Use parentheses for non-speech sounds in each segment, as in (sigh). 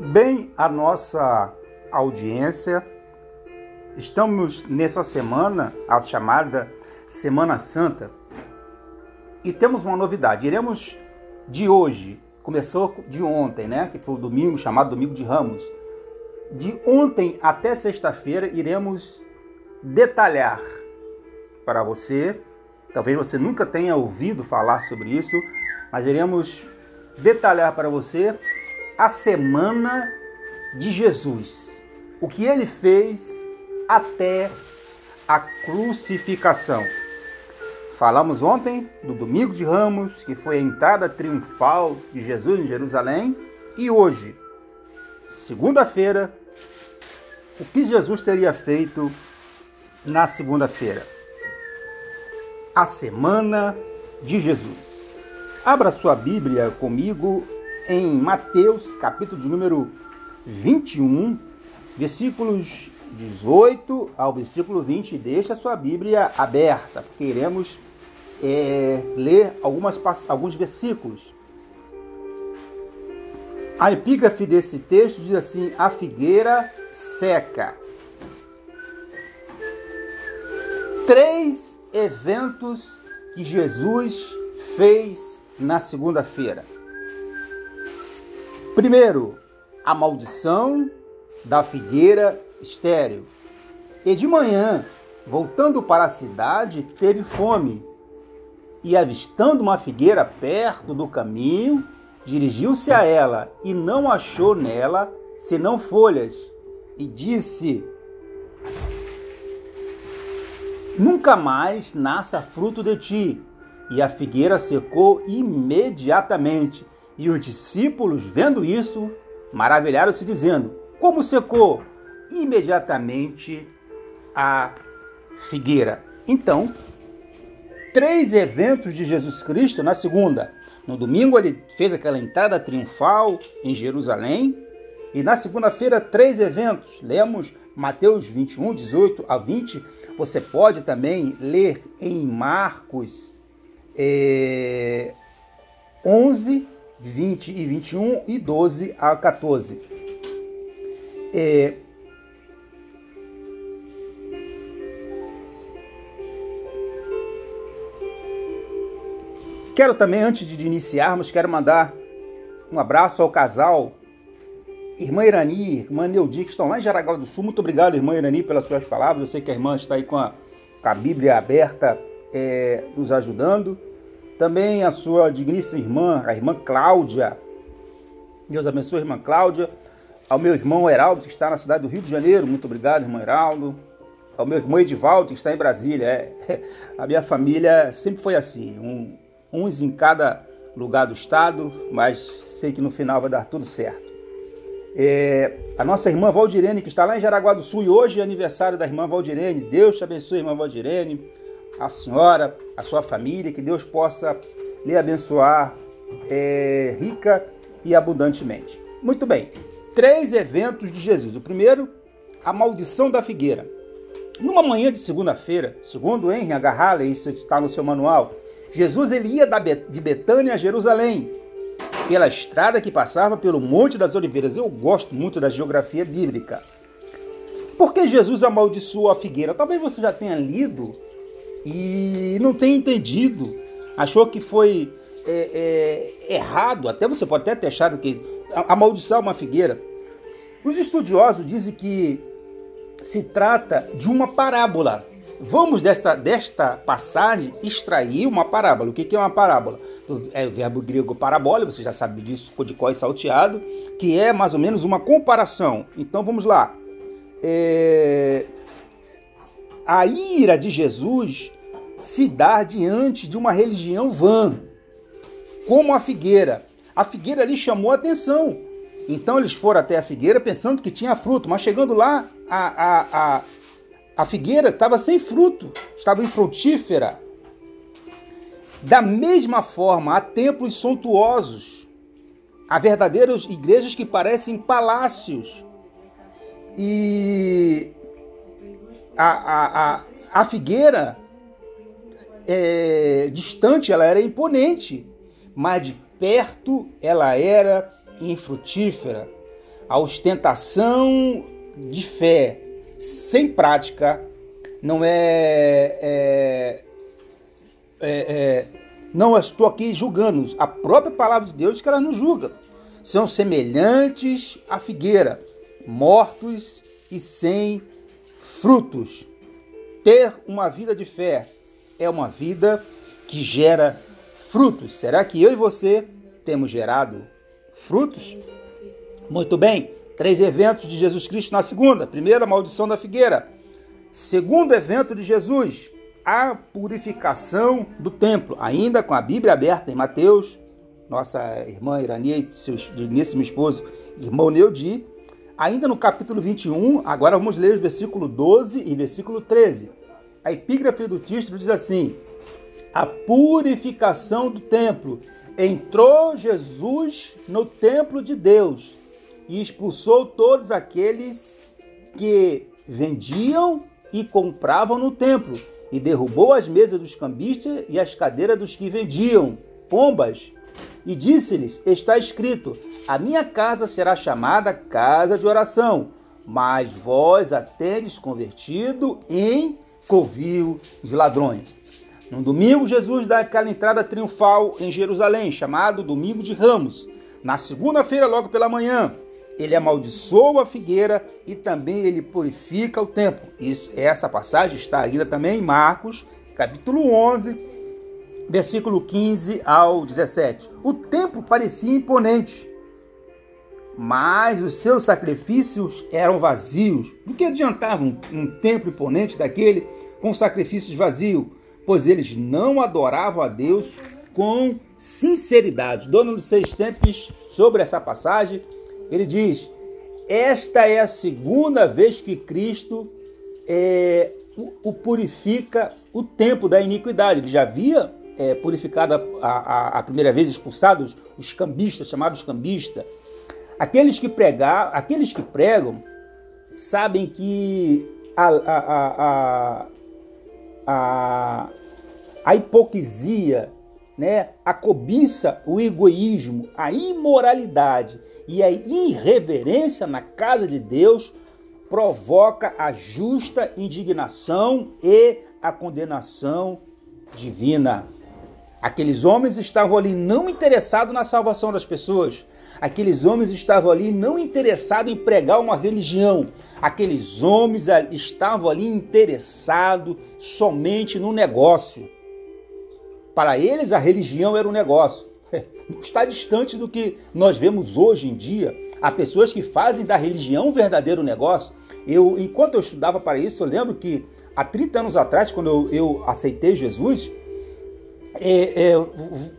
Bem, a nossa audiência, estamos nessa semana, a chamada Semana Santa, e temos uma novidade. Iremos de hoje, começou de ontem, né? Que foi o domingo, chamado Domingo de Ramos. De ontem até sexta-feira, iremos detalhar para você. Talvez você nunca tenha ouvido falar sobre isso, mas iremos detalhar para você a semana de Jesus. O que ele fez até a crucificação. Falamos ontem do Domingo de Ramos, que foi a entrada triunfal de Jesus em Jerusalém, e hoje, segunda-feira, o que Jesus teria feito na segunda-feira? A semana de Jesus. Abra sua Bíblia comigo em Mateus, capítulo de número 21, versículos 18 ao versículo 20. Deixa a sua Bíblia aberta, porque iremos é, ler algumas, alguns versículos. A epígrafe desse texto diz assim: A figueira seca. Três eventos que Jesus fez na segunda-feira. Primeiro, a maldição da figueira estéril. E de manhã, voltando para a cidade, teve fome. E avistando uma figueira perto do caminho, dirigiu-se a ela e não achou nela senão folhas. E disse: Nunca mais nasça fruto de ti. E a figueira secou imediatamente. E os discípulos, vendo isso, maravilharam-se, dizendo: Como secou? Imediatamente a figueira. Então, três eventos de Jesus Cristo na segunda. No domingo, ele fez aquela entrada triunfal em Jerusalém. E na segunda-feira, três eventos. Lemos Mateus 21, 18 a 20. Você pode também ler em Marcos é, 11, 20 e 21 e 12 a 14. É, Quero também, antes de iniciarmos, quero mandar um abraço ao casal Irmã Irani, Irmã Neudi, que estão lá em Jaraguá do Sul. Muito obrigado, Irmã Irani, pelas suas palavras. Eu sei que a irmã está aí com a, com a Bíblia aberta, é, nos ajudando. Também a sua digníssima irmã, a irmã Cláudia. Deus abençoe, irmã Cláudia. Ao meu irmão Heraldo, que está na cidade do Rio de Janeiro. Muito obrigado, irmão Heraldo. Ao meu irmão Edivaldo, que está em Brasília. É, (laughs) a minha família sempre foi assim, um, uns em cada lugar do estado, mas sei que no final vai dar tudo certo. É, a nossa irmã Valdirene, que está lá em Jaraguá do Sul, e hoje é aniversário da irmã Valdirene. Deus te abençoe, irmã Valdirene a senhora, a sua família, que Deus possa lhe abençoar é, rica e abundantemente. Muito bem, três eventos de Jesus. O primeiro, a maldição da figueira. Numa manhã de segunda-feira, segundo Henry H. isso está no seu manual, Jesus ele ia de Betânia a Jerusalém, pela estrada que passava pelo Monte das Oliveiras. Eu gosto muito da geografia bíblica. Por que Jesus amaldiçoou a figueira? Talvez você já tenha lido e não tem entendido, achou que foi é, é, errado, até você pode até ter achado que amaldiçoar uma figueira. Os estudiosos dizem que se trata de uma parábola. Vamos desta, desta passagem extrair uma parábola. O que é uma parábola? É o verbo grego parabola, você já sabe disso, de có e salteado, que é mais ou menos uma comparação. Então vamos lá. É, a ira de Jesus se dá diante de uma religião vã, como a figueira. A figueira ali chamou a atenção. Então eles foram até a figueira pensando que tinha fruto, mas chegando lá, a, a, a, a figueira estava sem fruto, estava infrutífera. Da mesma forma, há templos suntuosos, há verdadeiras igrejas que parecem palácios. E a, a, a, figueira é, distante ela era imponente, mas de perto ela era infrutífera. A ostentação de fé sem prática não é, é, é, é não estou aqui julgando. A própria palavra de Deus que ela não julga. São semelhantes à figueira, mortos e sem frutos. Ter uma vida de fé é uma vida que gera frutos. Será que eu e você temos gerado frutos? Muito bem. Três eventos de Jesus Cristo na segunda. Primeiro, a maldição da figueira. Segundo evento de Jesus, a purificação do templo, ainda com a Bíblia aberta em Mateus, nossa irmã Irani, seu digníssimo esposo, irmão Neudi, ainda no capítulo 21, agora vamos ler o versículo 12 e versículo 13. A epígrafe do título diz assim: A purificação do templo. Entrou Jesus no templo de Deus e expulsou todos aqueles que vendiam e compravam no templo e derrubou as mesas dos cambistas e as cadeiras dos que vendiam pombas. E disse-lhes: Está escrito: A minha casa será chamada casa de oração, mas vós a tendes convertido em covil de ladrões. No domingo, Jesus dá aquela entrada triunfal em Jerusalém, chamado Domingo de Ramos. Na segunda-feira, logo pela manhã, ele amaldiçoa a figueira e também ele purifica o templo. Isso, essa passagem está ainda também em Marcos, capítulo 11, versículo 15 ao 17. O templo parecia imponente, mas os seus sacrifícios eram vazios. Do que adiantava um, um templo imponente daquele com sacrifícios vazios? Pois eles não adoravam a Deus com sinceridade. Dono dos seis tempos, sobre essa passagem, ele diz: Esta é a segunda vez que Cristo é, o, purifica o tempo da iniquidade. Ele já havia é, purificado a, a, a, primeira vez, expulsados os cambistas, chamados cambistas. Aqueles que, pregar, aqueles que pregam sabem que a, a, a hipocrisia né, a cobiça, o egoísmo, a imoralidade e a irreverência na casa de Deus provoca a justa indignação e a condenação divina. Aqueles homens estavam ali não interessados na salvação das pessoas. Aqueles homens estavam ali não interessados em pregar uma religião. Aqueles homens estavam ali interessados somente no negócio. Para eles, a religião era um negócio. (laughs) Não está distante do que nós vemos hoje em dia. Há pessoas que fazem da religião um verdadeiro negócio. Eu, enquanto eu estudava para isso, eu lembro que há 30 anos atrás, quando eu, eu aceitei Jesus, é, é,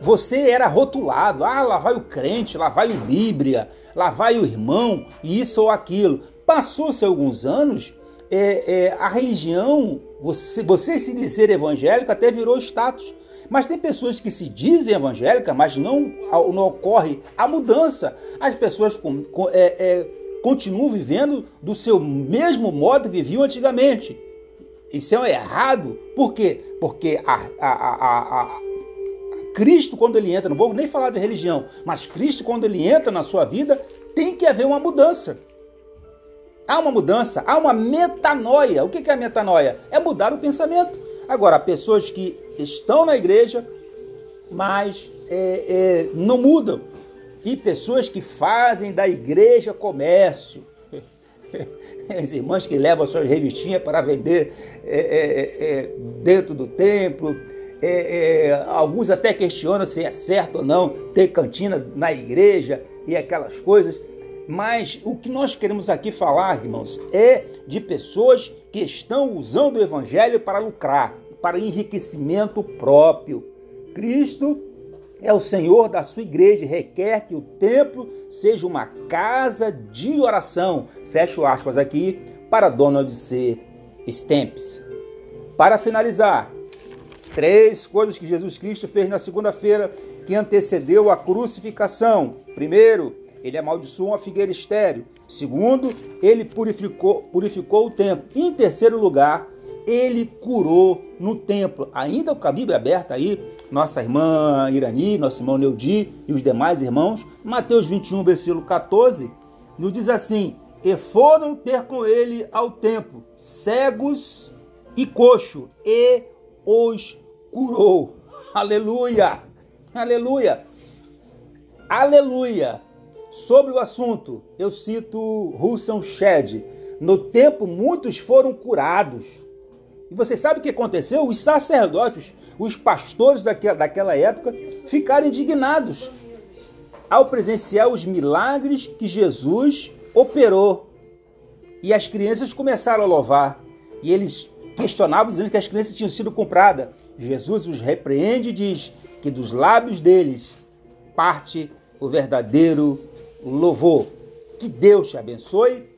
você era rotulado. Ah, lá vai o crente, lá vai o Bíblia, lá vai o irmão, isso ou aquilo. Passou-se alguns anos, é, é a religião, você, você se dizer evangélico até virou status. Mas tem pessoas que se dizem evangélicas, mas não, não ocorre a mudança. As pessoas com, com, é, é, continuam vivendo do seu mesmo modo que viviam antigamente. Isso é errado. Por quê? Porque a, a, a, Cristo, quando ele entra, não vou nem falar de religião, mas Cristo, quando ele entra na sua vida, tem que haver uma mudança. Há uma mudança, há uma metanoia. O que é a metanoia? É mudar o pensamento. Agora, pessoas que estão na igreja, mas é, é, não mudam. E pessoas que fazem da igreja comércio. (laughs) As irmãs que levam suas revistinhas para vender é, é, é dentro do templo. É, alguns até questionam se é certo ou não ter cantina na igreja e aquelas coisas. Mas o que nós queremos aqui falar, irmãos, é de pessoas que estão usando o evangelho para lucrar para enriquecimento próprio. Cristo é o Senhor da sua igreja e requer que o templo seja uma casa de oração. Fecho aspas aqui para Donald C. Stamps. Para finalizar, três coisas que Jesus Cristo fez na segunda-feira que antecedeu a crucificação. Primeiro, ele amaldiçoou a figueira estéreo. Segundo, ele purificou, purificou o templo. Em terceiro lugar, ele curou no templo. Ainda com a Bíblia aberta aí, nossa irmã Irani, nosso irmão Neudi e os demais irmãos, Mateus 21, versículo 14, nos diz assim: E foram ter com ele ao templo, cegos e coxo, e os curou. Aleluia! Aleluia! Aleluia! Sobre o assunto, eu cito Russell Shedd. No tempo, muitos foram curados. E você sabe o que aconteceu? Os sacerdotes, os pastores daquela época, ficaram indignados ao presenciar os milagres que Jesus operou. E as crianças começaram a louvar. E eles questionavam, dizendo que as crianças tinham sido compradas. Jesus os repreende e diz que dos lábios deles parte o verdadeiro louvor. Que Deus te abençoe.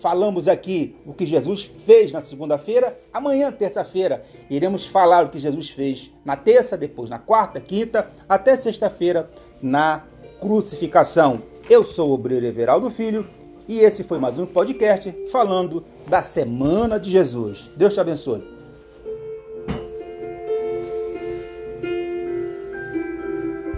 Falamos aqui o que Jesus fez na segunda-feira. Amanhã, terça-feira, iremos falar o que Jesus fez na terça, depois na quarta, quinta, até sexta-feira na crucificação. Eu sou o Obreiro Everaldo Filho e esse foi mais um podcast falando da Semana de Jesus. Deus te abençoe.